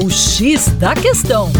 O X da Questão.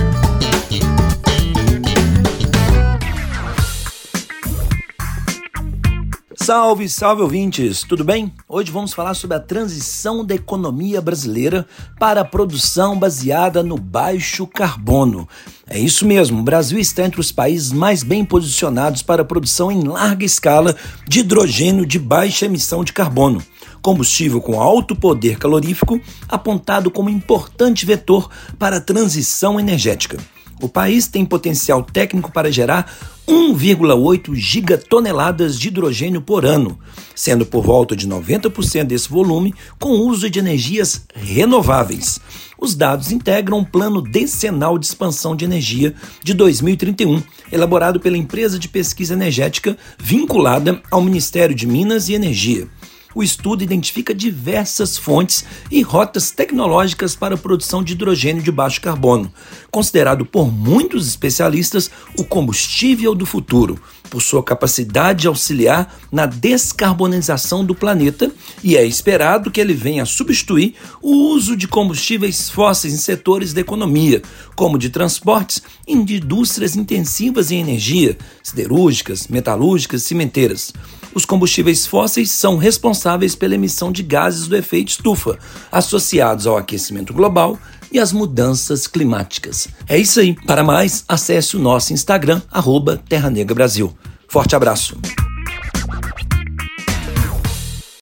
Salve, salve ouvintes, tudo bem? Hoje vamos falar sobre a transição da economia brasileira para a produção baseada no baixo carbono. É isso mesmo, o Brasil está entre os países mais bem posicionados para a produção em larga escala de hidrogênio de baixa emissão de carbono combustível com alto poder calorífico, apontado como importante vetor para a transição energética. O país tem potencial técnico para gerar 1,8 gigatoneladas de hidrogênio por ano, sendo por volta de 90% desse volume com uso de energias renováveis. Os dados integram um plano decenal de expansão de energia de 2031, elaborado pela empresa de pesquisa energética vinculada ao Ministério de Minas e Energia o estudo identifica diversas fontes e rotas tecnológicas para a produção de hidrogênio de baixo carbono, considerado por muitos especialistas o combustível do futuro, por sua capacidade de auxiliar na descarbonização do planeta, e é esperado que ele venha a substituir o uso de combustíveis fósseis em setores da economia, como de transportes e de indústrias intensivas em energia, siderúrgicas, metalúrgicas e cimenteiras. Os combustíveis fósseis são responsáveis pela emissão de gases do efeito estufa, associados ao aquecimento global e às mudanças climáticas. É isso aí. Para mais, acesse o nosso Instagram, Terra Negra Brasil. Forte abraço.